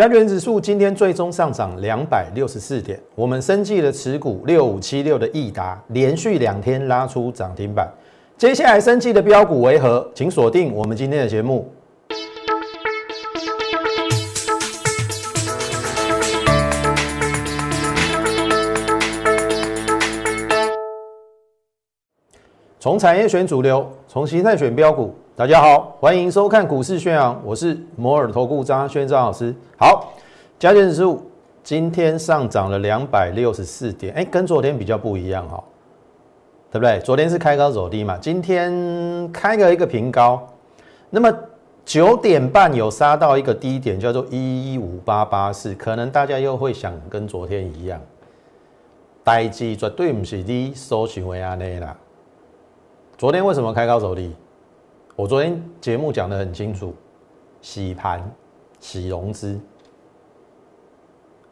加权指数今天最终上涨两百六十四点，我们生计的持股六五七六的易达连续两天拉出涨停板。接下来生计的标股为何？请锁定我们今天的节目。从产业选主流，从形态选标股。大家好，欢迎收看股市宣扬，我是摩尔投顾张轩张老师。好，加权指数今天上涨了两百六十四点，哎，跟昨天比较不一样哈，对不对？昨天是开高走低嘛，今天开了一个平高，那么九点半有杀到一个低点，叫做一一五八八四，可能大家又会想跟昨天一样，代志绝对不是你所想的安尼啦。昨天为什么开高走低？我昨天节目讲的很清楚，洗盘、洗融资。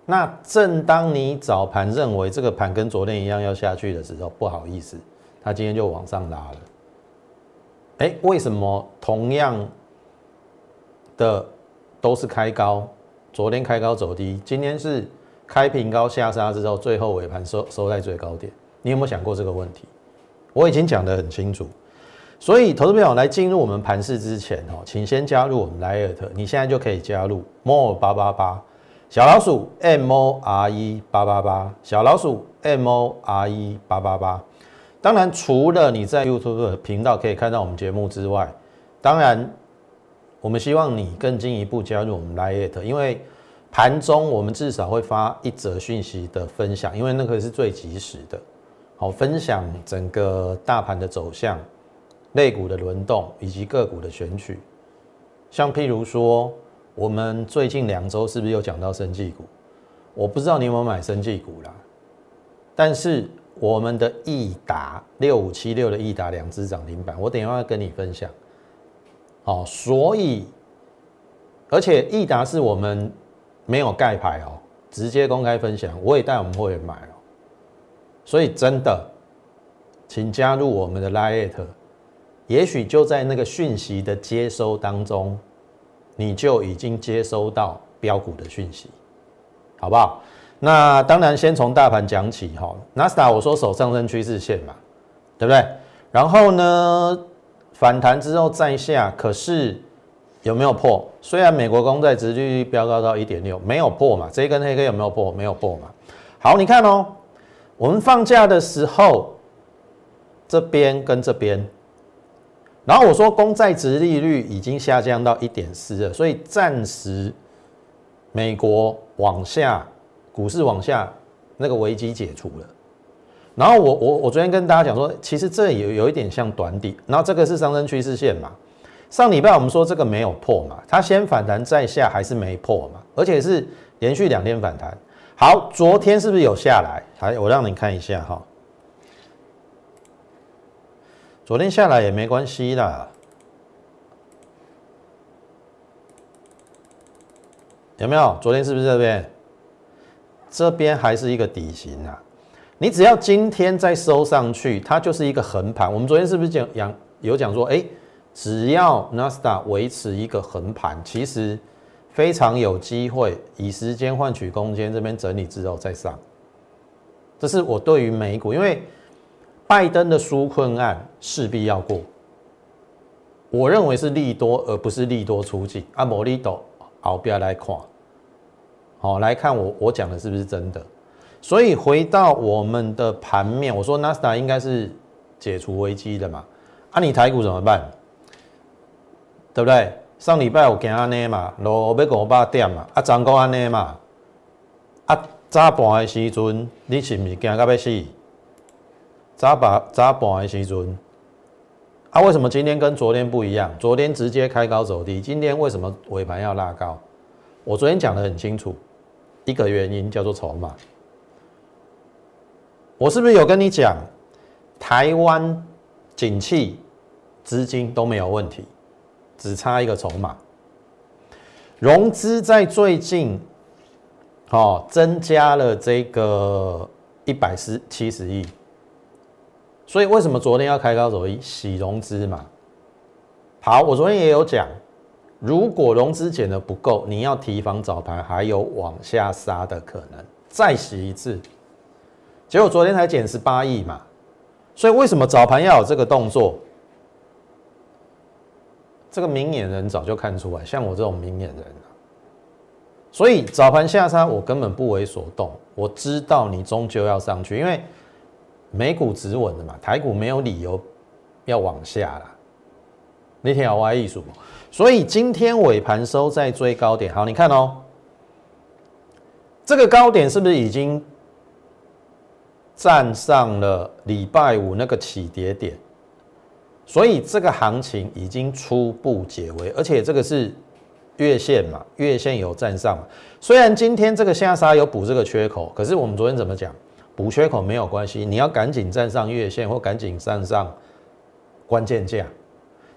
那正当你早盘认为这个盘跟昨天一样要下去的时候，不好意思，它今天就往上拉了。哎，为什么同样的都是开高？昨天开高走低，今天是开平高下杀之后，最后尾盘收收在最高点。你有没有想过这个问题？我已经讲得很清楚，所以投资朋友来进入我们盘市之前哦，请先加入我们莱尔特，你现在就可以加入 more 八八八小老鼠 m o r e 八八八小老鼠 m o r e 八八八。当然，除了你在 YouTube 频道可以看到我们节目之外，当然我们希望你更进一步加入我们莱尔特，因为盘中我们至少会发一则讯息的分享，因为那个是最及时的。好，分享整个大盘的走向、类股的轮动以及个股的选取。像譬如说，我们最近两周是不是有讲到生技股？我不知道你有没有买生技股啦。但是我们的易达六五七六的易达两只涨停板，我等一下要跟你分享。好，所以而且易达是我们没有盖牌哦，直接公开分享，我也带我们会员买哦。所以真的，请加入我们的 Lite，也许就在那个讯息的接收当中，你就已经接收到标股的讯息，好不好？那当然先从大盘讲起哈。纳斯达我说守上升趋势线嘛，对不对？然后呢，反弹之后再下，可是有没有破？虽然美国公债殖利率飙高到一点六，没有破嘛？这一根黑 K 有没有破？没有破嘛？好，你看哦。我们放假的时候，这边跟这边，然后我说公债值利率已经下降到一点四了，所以暂时美国往下，股市往下，那个危机解除了。然后我我我昨天跟大家讲说，其实这有有一点像短底，然后这个是上升趋势线嘛。上礼拜我们说这个没有破嘛，它先反弹再下还是没破嘛，而且是连续两天反弹。好，昨天是不是有下来？还，我让你看一下哈。昨天下来也没关系啦，有没有？昨天是不是这边？这边还是一个底型啊。你只要今天再收上去，它就是一个横盘。我们昨天是不是讲讲有讲说，哎，只要纳斯达维持一个横盘，其实。非常有机会以时间换取空间，这边整理之后再上。这是我对于美股，因为拜登的纾困案势必要过，我认为是利多而不是利多出尽。啊，摩利斗，好，不要来看，好来看我我讲的是不是真的？所以回到我们的盘面，我说纳斯达应该是解除危机的嘛？啊，你台股怎么办？对不对？上礼拜有惊安尼嘛，落要五百点嘛，啊，昨个安尼嘛，啊，早盘的时阵，你是不是惊到要死？早盘早盘的时阵，啊，为什么今天跟昨天不一样？昨天直接开高走低，今天为什么尾盘要拉高？我昨天讲的很清楚，一个原因叫做筹码。我是不是有跟你讲，台湾景气资金都没有问题？只差一个筹码，融资在最近，哦，增加了这个一百四七十亿，所以为什么昨天要开高走低？洗融资嘛。好，我昨天也有讲，如果融资减的不够，你要提防早盘还有往下杀的可能，再洗一次。结果昨天才减十八亿嘛，所以为什么早盘要有这个动作？这个明眼人早就看出来，像我这种明眼人所以早盘下杀我根本不为所动，我知道你终究要上去，因为美股止稳了嘛，台股没有理由要往下了。那天要挖艺术。所以今天尾盘收在最高点，好，你看哦，这个高点是不是已经站上了礼拜五那个起跌点？所以这个行情已经初步解围，而且这个是月线嘛，月线有站上。虽然今天这个下杀有补这个缺口，可是我们昨天怎么讲？补缺口没有关系，你要赶紧站上月线或赶紧站上关键价。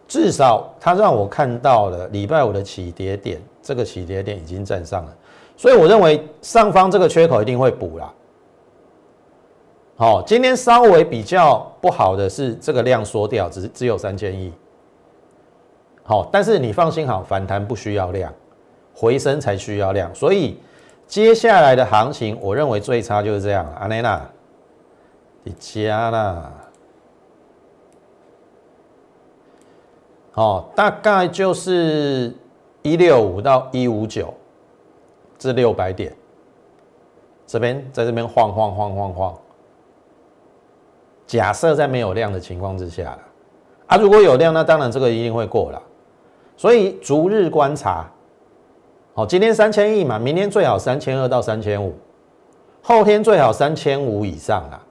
至少它让我看到了礼拜五的起跌点，这个起跌点已经站上了，所以我认为上方这个缺口一定会补啦。好，今天稍微比较不好的是这个量缩掉，只只有三千亿。好，但是你放心好，反弹不需要量，回升才需要量，所以接下来的行情，我认为最差就是这样。阿内娜，你加啦。哦，大概就是一六五到一五九，至六百点，这边在这边晃晃晃晃晃。假设在没有量的情况之下，啊，如果有量，那当然这个一定会过了。所以逐日观察，好，今天三千亿嘛，明天最好三千二到三千五，后天最好三千五以上啊，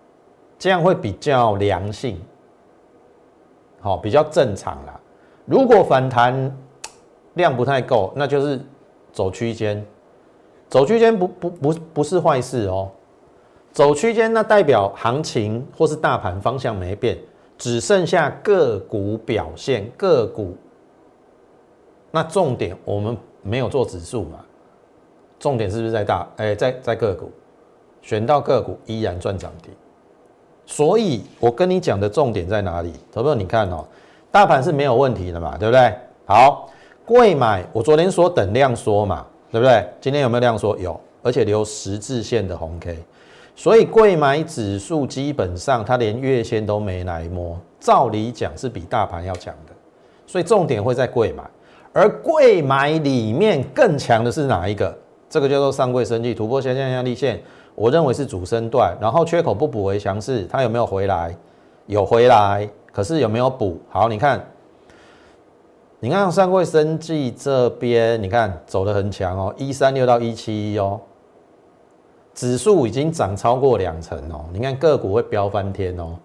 这样会比较良性，好，比较正常啦。如果反弹量不太够，那就是走区间，走区间不不不不是坏事哦。走区间那代表行情或是大盘方向没变，只剩下个股表现，个股。那重点我们没有做指数嘛，重点是不是在大哎在在个股，选到个股依然赚涨停。所以我跟你讲的重点在哪里？投票你看哦。大盘是没有问题的嘛，对不对？好，贵买，我昨天说等量缩嘛，对不对？今天有没有量缩？有，而且留十字线的红 K，所以贵买指数基本上它连月线都没来摸，照理讲是比大盘要强的，所以重点会在贵买，而贵买里面更强的是哪一个？这个叫做上柜升绩突破下降压力线，我认为是主升段，然后缺口不补为强势，它有没有回来？有回来。可是有没有补好？你看，你看上柜生技这边，你看走的很强哦，一三六到一七一哦，指数已经涨超过两成哦。你看个股会飙翻天哦，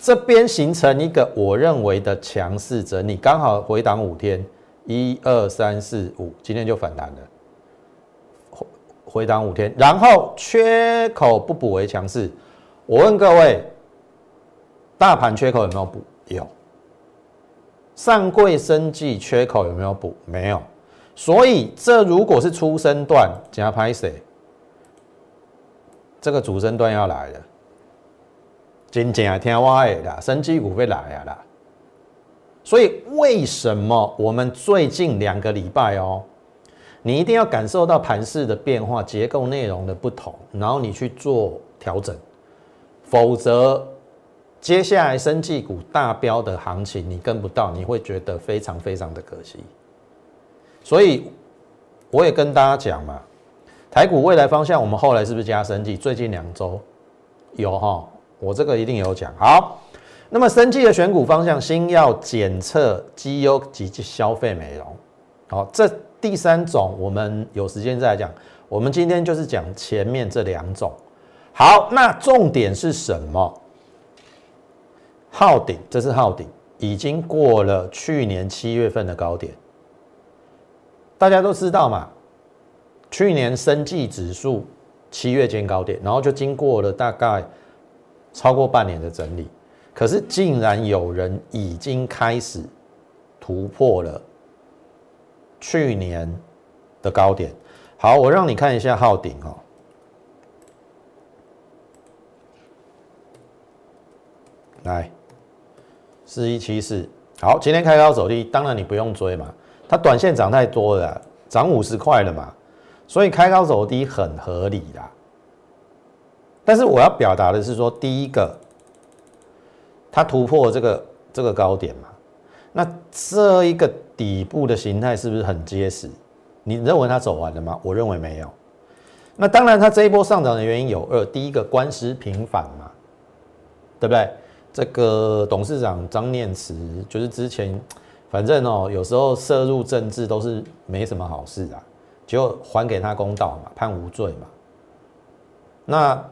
这边形成一个我认为的强势整理，刚好回档五天，一二三四五，今天就反弹了，回回档五天，然后缺口不补为强势。我问各位。大盘缺口有没有补？有。上柜生计缺口有没有补？没有。所以这如果是初升段加拍谁？这个主升段要来了。真正听我的啦，生技股会来啊啦。所以为什么我们最近两个礼拜哦，你一定要感受到盘势的变化、结构内容的不同，然后你去做调整，否则。接下来生技股大标的行情，你跟不到，你会觉得非常非常的可惜。所以我也跟大家讲嘛，台股未来方向，我们后来是不是加生技？最近两周有哈，我这个一定有讲。好，那么生技的选股方向，新药检测、绩优及消费美容。好，这第三种我们有时间再来讲。我们今天就是讲前面这两种。好，那重点是什么？号顶，这是号顶，已经过了去年七月份的高点。大家都知道嘛，去年生技指数七月见高点，然后就经过了大概超过半年的整理，可是竟然有人已经开始突破了去年的高点。好，我让你看一下号顶哦，来。四一七四，好，今天开高走低，当然你不用追嘛。它短线涨太多了，涨五十块了嘛，所以开高走低很合理啦。但是我要表达的是说，第一个，它突破这个这个高点嘛，那这一个底部的形态是不是很结实？你认为它走完了吗？我认为没有。那当然，它这一波上涨的原因有二，第一个官司频繁嘛，对不对？这个董事长张念慈就是之前，反正哦，有时候涉入政治都是没什么好事啊，就还给他公道嘛，判无罪嘛。那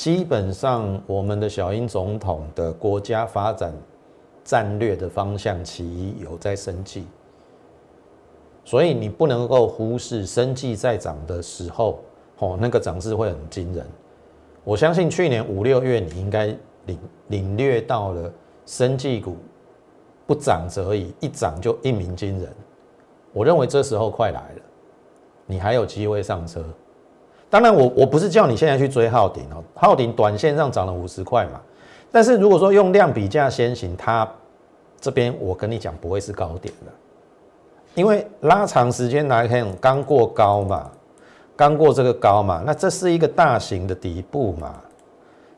基本上我们的小英总统的国家发展战略的方向，其一有在升级。所以你不能够忽视生计在涨的时候，哦，那个涨势会很惊人。我相信去年五六月你应该领领略到了生计股不涨则已，一涨就一鸣惊人。我认为这时候快来了，你还有机会上车。当然，我我不是叫你现在去追浩鼎哦，浩鼎短线上涨了五十块嘛。但是如果说用量比价先行，它这边我跟你讲不会是高点的。因为拉长时间来看，刚过高嘛，刚过这个高嘛，那这是一个大型的底部嘛，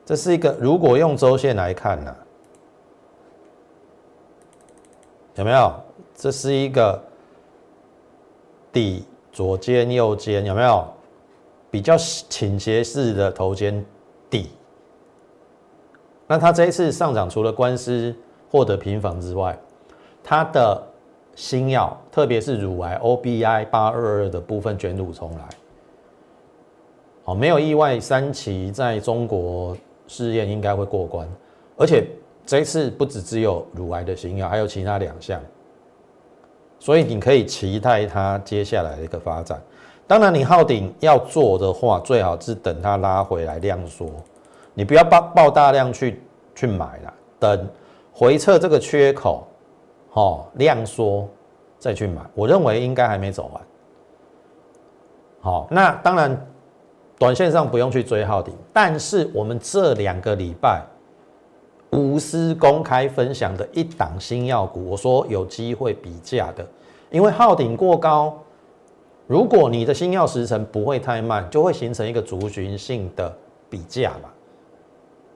这是一个如果用周线来看呢，有没有？这是一个底左肩右肩，有没有？比较倾斜式的头肩底。那它这一次上涨，除了官司获得平反之外，它的新药，特别是乳癌 OBI 八二二的部分卷土重来，好，没有意外，三期在中国试验应该会过关，而且这一次不只只有乳癌的新药，还有其他两项，所以你可以期待它接下来的一个发展。当然，你号顶要做的话，最好是等它拉回来量缩，你不要爆爆大量去去买了，等回撤这个缺口。好，量缩再去买，我认为应该还没走完。好，那当然，短线上不用去追号顶，但是我们这两个礼拜无私公开分享的一档新药股，我说有机会比价的，因为号顶过高，如果你的星耀时辰不会太慢，就会形成一个族群性的比价嘛。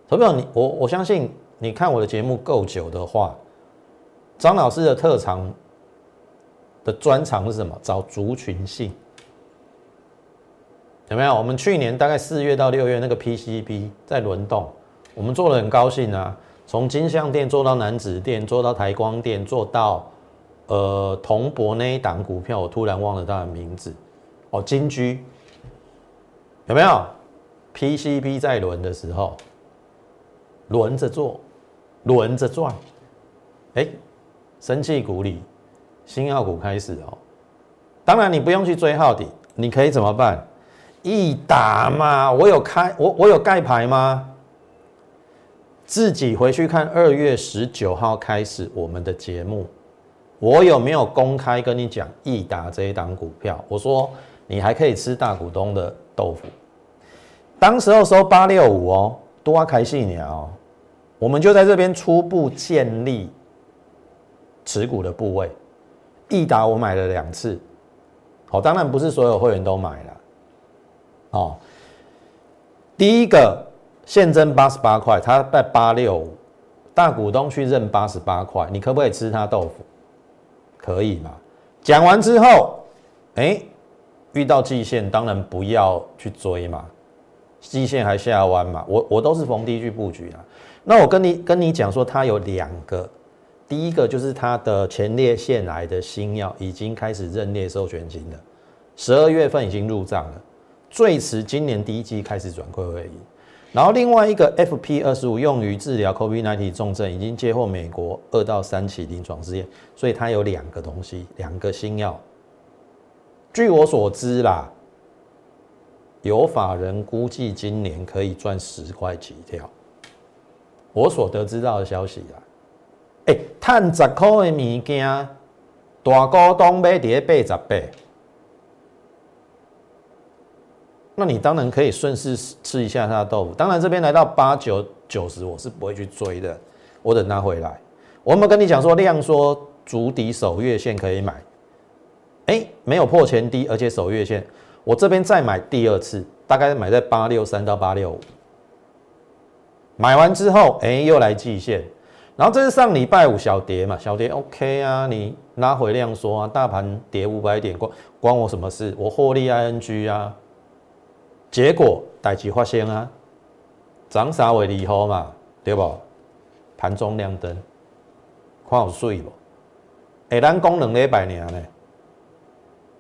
投票你我我相信你看我的节目够久的话。张老师的特长的专长是什么？找族群性，有没有？我们去年大概四月到六月那个 PCB 在轮动，我们做的很高兴啊。从金相店做到南子店，做到台光电，做到呃铜箔那一档股票，我突然忘了它的名字哦。金居有没有？PCB 在轮的时候，轮着做，轮着转，哎。生气股里，新药股开始哦。当然，你不用去追号底，你可以怎么办？一打嘛，我有开，我我有盖牌吗？自己回去看二月十九号开始我们的节目，我有没有公开跟你讲易达这一档股票？我说你还可以吃大股东的豆腐。当时候收八六五哦，多开细鸟，我们就在这边初步建立。持股的部位，益达我买了两次，好，当然不是所有会员都买了，哦，第一个现增八十八块，他在八六五，大股东去认八十八块，你可不可以吃他豆腐？可以嘛？讲完之后，哎，遇到季线当然不要去追嘛，季线还下弯嘛，我我都是逢低去布局啊。那我跟你跟你讲说，它有两个。第一个就是它的前列腺癌的新药已经开始认列授权金了，十二月份已经入账了，最迟今年第一季开始转亏为盈。然后另外一个 FP 二十五用于治疗 COVID-19 重症，已经接获美国二到三期临床试验，所以它有两个东西，两个新药。据我所知啦，有法人估计今年可以赚十块起跳。我所得知道的消息啦。哎，赚十块的物件，大股东买跌八十八，那你当然可以顺势吃一下它的豆腐。当然这边来到八九九十，我是不会去追的，我等它回来。我们跟你讲说量缩足底守月线可以买，哎没有破前低，而且守月线，我这边再买第二次，大概买在八六三到八六五。买完之后，哎，又来季线，然后这是上礼拜五小跌嘛，小跌 OK 啊，你拉回量缩啊，大盘跌五百点关关我什么事？我获利 ING 啊，结果代志发生啊，涨啥为利好嘛，对不？盘中亮灯，看有水不？哎，咱功能礼拜年呢？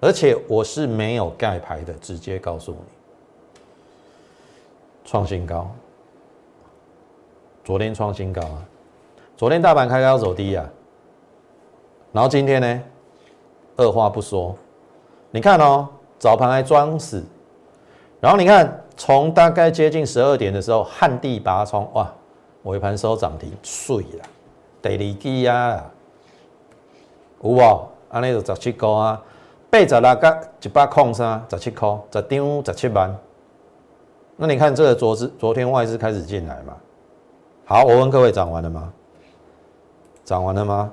而且我是没有盖牌的，直接告诉你，创新高。昨天创新高啊！昨天大盘开高走低啊，然后今天呢，二话不说，你看哦，早盘还装死，然后你看从大概接近十二点的时候，旱地拔葱，哇，尾盘收涨停，碎了，第二支啊，有无？安尼就十七块啊，八十六个一百空三，十七块，十张十七万。那你看这个昨日昨天外资开始进来嘛？好，我问各位，涨完了吗？涨完了吗？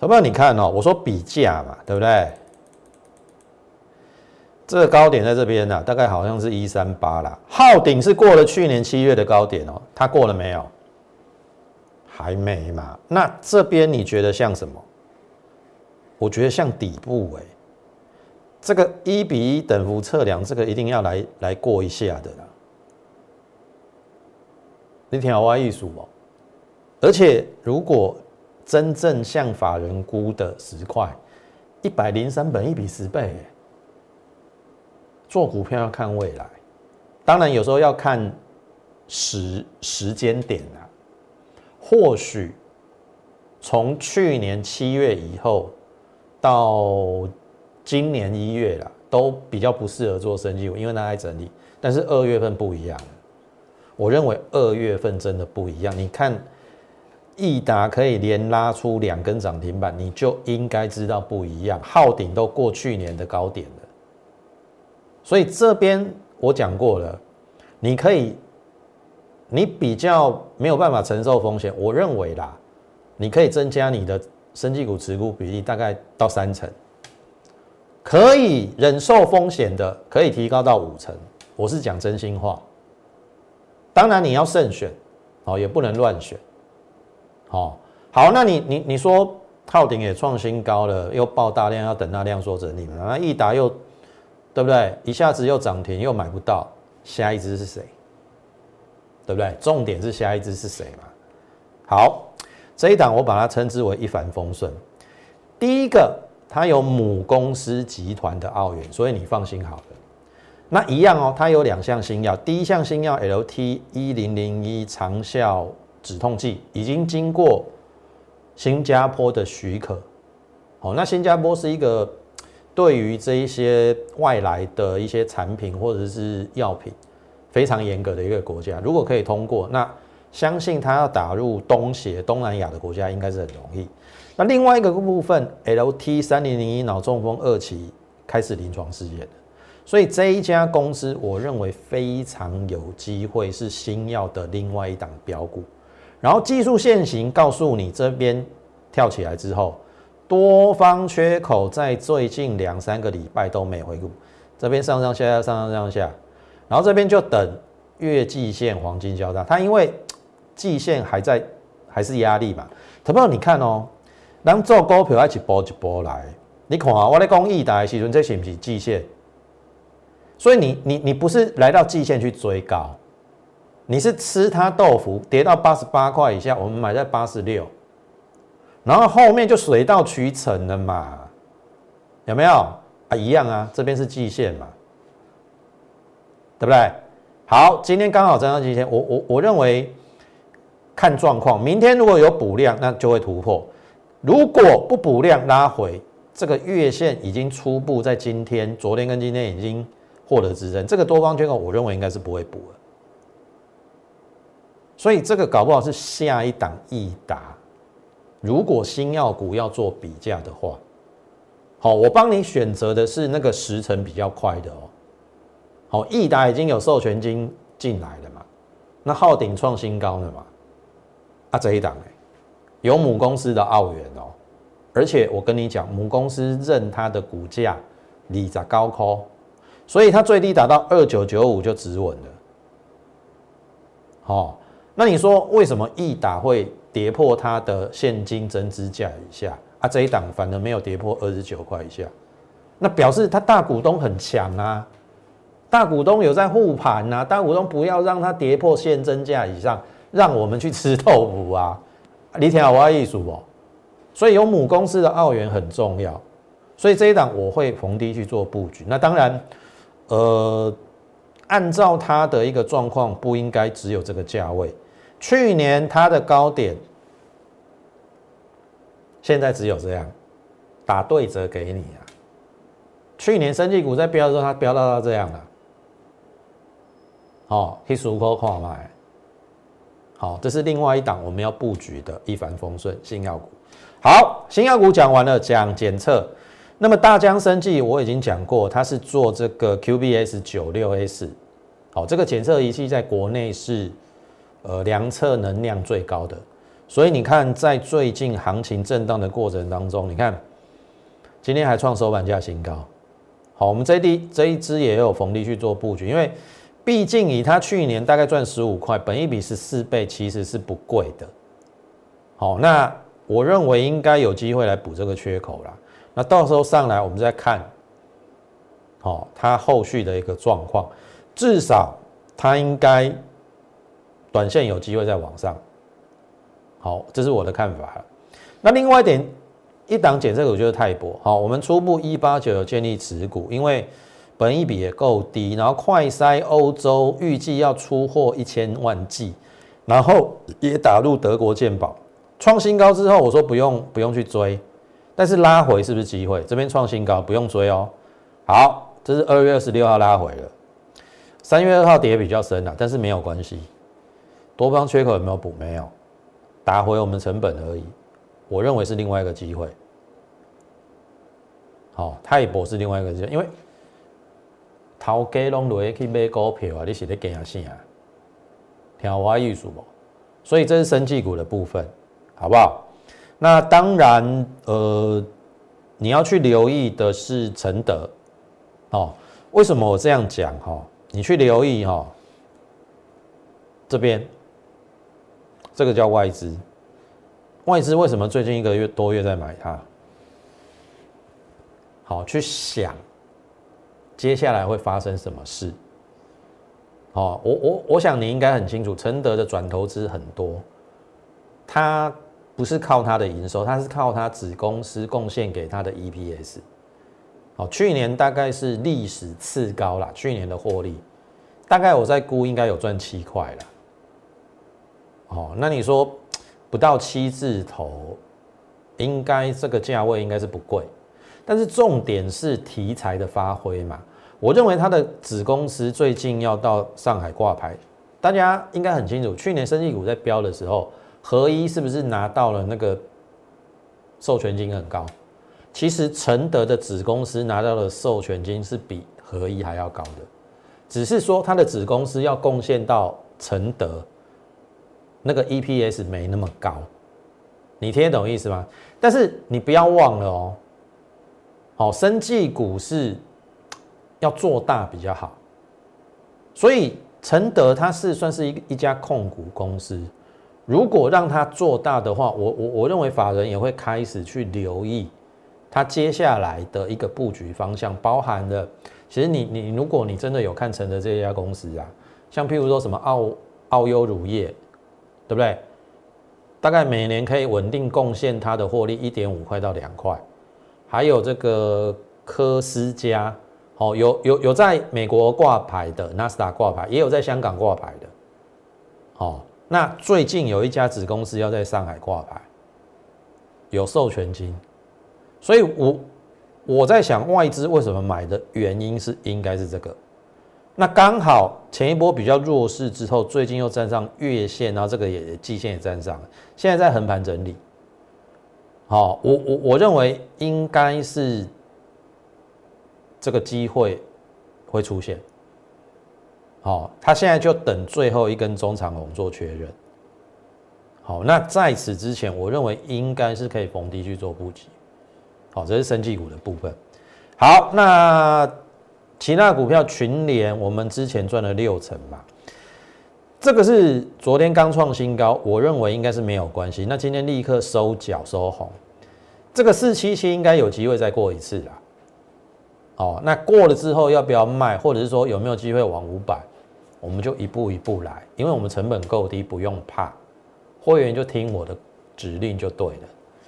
投票，你看哦，我说比价嘛，对不对？这个高点在这边呢，大概好像是一三八啦。号顶是过了去年七月的高点哦，它过了没有？还没嘛？那这边你觉得像什么？我觉得像底部哎，这个一比一等幅测量，这个一定要来来过一下的啦。你听我意思哦，而且如果真正像法人估的十块，一百零三本一比十倍，做股票要看未来，当然有时候要看时时间点啊。或许从去年七月以后到今年一月啦，都比较不适合做生意，因为它在整理。但是二月份不一样。我认为二月份真的不一样。你看，益达可以连拉出两根涨停板，你就应该知道不一样。昊顶都过去年的高点，所以这边我讲过了，你可以，你比较没有办法承受风险。我认为啦，你可以增加你的生技股持股比例，大概到三成，可以忍受风险的，可以提高到五成。我是讲真心话。当然你要慎选，哦，也不能乱选，哦，好，那你你你说套顶也创新高了，又爆大量，要等大量说整理嘛？那益达又对不对？一下子又涨停，又买不到，下一只是谁？对不对？重点是下一只是谁嘛？好，这一档我把它称之为一帆风顺。第一个，它有母公司集团的澳元，所以你放心好了。那一样哦，它有两项新药。第一项新药 LT 一零零一长效止痛剂已经经过新加坡的许可。哦，那新加坡是一个对于这一些外来的一些产品或者是药品非常严格的一个国家。如果可以通过，那相信它要打入东协、东南亚的国家应该是很容易。那另外一个部分 LT 三零零一脑中风二期开始临床试验所以这一家公司，我认为非常有机会是新药的另外一档标股。然后技术线型告诉你，这边跳起来之后，多方缺口在最近两三个礼拜都没回顾，这边上上下下上上上下，然后这边就等月季线黄金交叉，它因为季线还在还是压力嘛。投票你看哦，咱做股票一波一波来，你看啊，我咧讲易达的时阵，这是不是季线？所以你你你不是来到季线去追高，你是吃它豆腐跌到八十八块以下，我们买在八十六，然后后面就水到渠成了嘛，有没有啊？一样啊，这边是季线嘛，对不对？好，今天刚好站上季线，我我我认为看状况，明天如果有补量，那就会突破；如果不补量拉回，这个月线已经初步在今天、昨天跟今天已经。获得支撑，这个多方缺口，我认为应该是不会补了。所以这个搞不好是下一档易达。如果新药股要做比价的话，好，我帮你选择的是那个时程比较快的哦。好，易达已经有授权金进来了嘛？那昊鼎创新高了嘛？啊，这一档哎，有母公司的澳元哦。而且我跟你讲，母公司认它的股价理在高空，所以它最低达到二九九五就止稳了。好，那你说为什么易达会跌破它的现金增资价以下啊？这一档反而没有跌破二十九块以下，那表示它大股东很强啊，大股东有在护盘呐，大股东不要让它跌破现增价以上，让我们去吃豆腐啊！你听好我艺术哦。所以有母公司的澳元很重要，所以这一档我会逢低去做布局。那当然，呃，按照它的一个状况，不应该只有这个价位。去年它的高点，现在只有这样，打对折给你啊。去年升绩股在飙的时候，它飙到到这样了。好，去数口看卖。好，这是另外一档我们要布局的一帆风顺新药股。好，新药股讲完了，讲检测。那么大疆生技我已经讲过，它是做这个 QBS 九六 S，好，这个检测仪器在国内是呃量测能量最高的。所以你看，在最近行情震荡的过程当中，你看今天还创收盘价新高。好，我们这一这一支也有逢低去做布局，因为毕竟以它去年大概赚十五块，本一比十四倍，其实是不贵的。好，那。我认为应该有机会来补这个缺口啦。那到时候上来，我们再看，好，它后续的一个状况，至少它应该短线有机会再往上。好，这是我的看法。那另外一点，一档减这个，我觉得太薄。好，我们初步一八九有建立持股，因为本益比也够低，然后快筛欧洲预计要出货一千万剂，然后也打入德国健保。创新高之后，我说不用不用去追，但是拉回是不是机会？这边创新高不用追哦。好，这是二月二十六号拉回了，三月二号跌比较深了，但是没有关系。多方缺口有没有补？没有，打回我们成本而已。我认为是另外一个机会。好，泰博是另外一个机会，因为头家拢落去买股票啊，你是咧惊啥？听我意思不？所以这是生技股的部分。好不好？那当然，呃，你要去留意的是承德，哦，为什么我这样讲哈？你去留意哈，这边这个叫外资，外资为什么最近一个月多月在买它？好，去想接下来会发生什么事。好，我我我想你应该很清楚，承德的转投资很多，它。不是靠它的营收，它是靠它子公司贡献给它的 EPS。好，去年大概是历史次高了，去年的获利大概我在估应该有赚七块了。哦，那你说不到七字头，应该这个价位应该是不贵，但是重点是题材的发挥嘛。我认为它的子公司最近要到上海挂牌，大家应该很清楚，去年生技股在标的时候。合一是不是拿到了那个授权金很高？其实承德的子公司拿到的授权金是比合一还要高的，只是说它的子公司要贡献到承德那个 EPS 没那么高，你听得懂意思吗？但是你不要忘了哦，好，生技股是要做大比较好，所以承德它是算是一一家控股公司。如果让它做大的话，我我我认为法人也会开始去留意它接下来的一个布局方向，包含了其实你你如果你真的有看成的这家公司啊，像譬如说什么澳澳优乳业，对不对？大概每年可以稳定贡献它的获利一点五块到两块，还有这个科斯嘉，哦，有有有在美国挂牌的纳斯达挂牌，也有在香港挂牌的，哦。那最近有一家子公司要在上海挂牌，有授权金，所以我我在想外资为什么买的原因是应该是这个。那刚好前一波比较弱势之后，最近又站上月线，然后这个也季线也站上了，现在在横盘整理。好，我我我认为应该是这个机会会出现。好，他现在就等最后一根中长红做确认。好，那在此之前，我认为应该是可以逢低去做布局。好，这是生技股的部分。好，那其他股票群联，我们之前赚了六成嘛，这个是昨天刚创新高，我认为应该是没有关系。那今天立刻收脚收红，这个四七七应该有机会再过一次啦。哦，那过了之后要不要卖，或者是说有没有机会往五百，我们就一步一步来，因为我们成本够低，不用怕，会员就听我的指令就对了。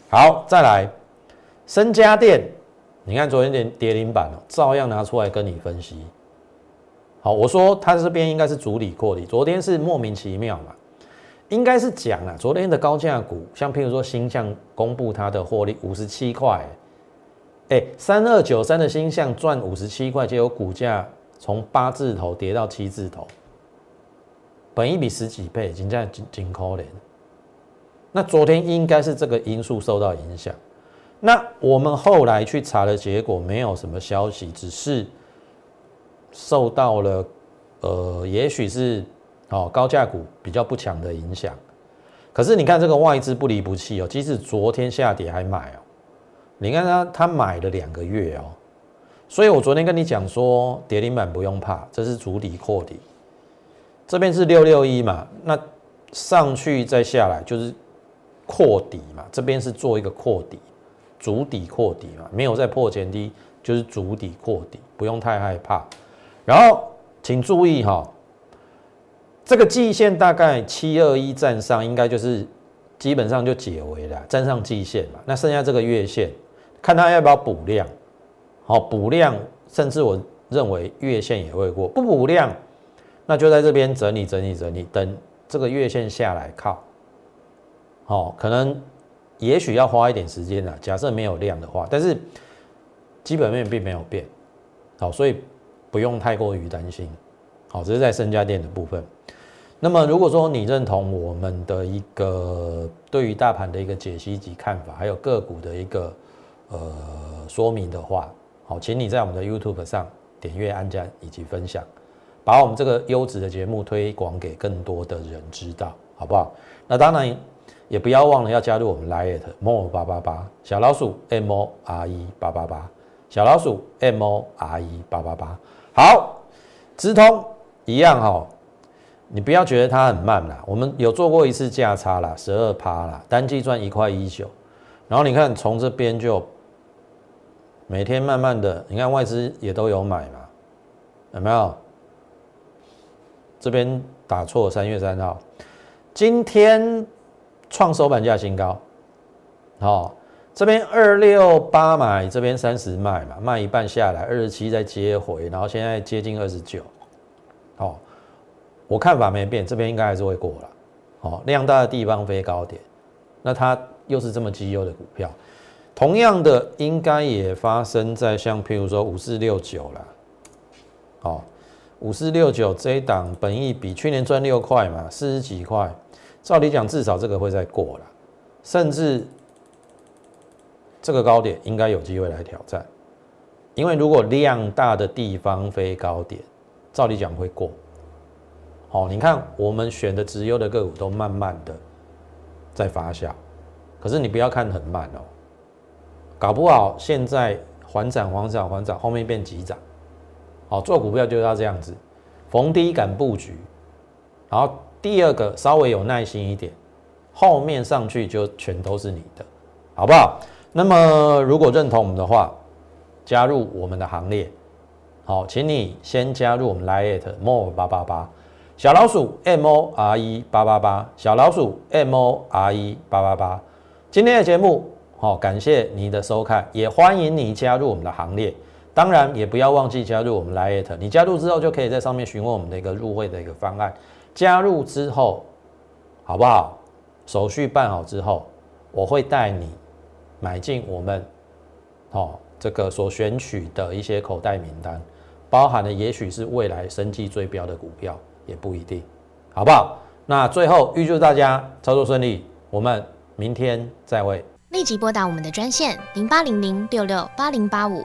好，再来，深家电，你看昨天跌跌停板了，照样拿出来跟你分析。好，我说它这边应该是主理扩底，昨天是莫名其妙嘛，应该是讲啊，昨天的高价股，像譬如说新向公布它的获利五十七块，哎，三二九三的新向赚五十七块，结果股价从八字头跌到七字头，本一比十几倍，已经在紧紧扣连。那昨天应该是这个因素受到影响，那我们后来去查的结果没有什么消息，只是受到了呃，也许是哦高价股比较不强的影响。可是你看这个外资不离不弃哦，即使昨天下跌还买哦，你看他他买了两个月哦，所以我昨天跟你讲说跌停板不用怕，这是主底扩底，这边是六六一嘛，那上去再下来就是。扩底嘛，这边是做一个扩底，主底扩底嘛，没有再破前低，就是主底扩底，不用太害怕。然后请注意哈，这个季线大概七二一站上，应该就是基本上就解围了，站上季线嘛。那剩下这个月线，看它要不要补量，好补量，甚至我认为月线也会过，不补量，那就在这边整理整理整理，等这个月线下来靠。哦，可能也许要花一点时间的。假设没有量的话，但是基本面并没有变，好，所以不用太过于担心。好，这是在深家电的部分。那么，如果说你认同我们的一个对于大盘的一个解析及看法，还有个股的一个呃说明的话，好，请你在我们的 YouTube 上点阅、按赞以及分享，把我们这个优质的节目推广给更多的人知道，好不好？那当然。也不要忘了要加入我们 Lite More 八八八小老鼠 M O R E 八八八小老鼠 M O R E 八八八好，直通一样哈，你不要觉得它很慢啦，我们有做过一次价差啦，十二趴啦，单季赚一块一九，然后你看从这边就每天慢慢的，你看外资也都有买嘛，有没有？这边打错三月三号，今天。创收盘价新高，好，这边二六八买，这边三十卖嘛，卖一半下来，二十七再接回，然后现在接近二十九，好，我看法没变，这边应该还是会过了，好，量大的地方飞高点，那它又是这么绩优的股票，同样的应该也发生在像譬如说五四六九了，好，五四六九这一档本益比去年赚六块嘛，四十几块。照理讲，至少这个会再过了，甚至这个高点应该有机会来挑战，因为如果量大的地方飞高点，照理讲会过。好，你看我们选的直优的个股都慢慢的在发酵，可是你不要看很慢哦，搞不好现在缓涨缓涨缓涨，后面变急涨。好，做股票就要这样子，逢低敢布局，然后。第二个稍微有耐心一点，后面上去就全都是你的，好不好？那么如果认同我们的话，加入我们的行列，好，请你先加入我们 Lite More 八八八小老鼠 M O R E 八八八小老鼠 M O R E 八八八。今天的节目好，感谢你的收看，也欢迎你加入我们的行列。当然也不要忘记加入我们 Lite，你加入之后就可以在上面询问我们的一个入会的一个方案。加入之后，好不好？手续办好之后，我会带你买进我们哦这个所选取的一些口袋名单，包含的也许是未来升绩最标的股票，也不一定，好不好？那最后预祝大家操作顺利，我们明天再会。立即拨打我们的专线零八零零六六八零八五。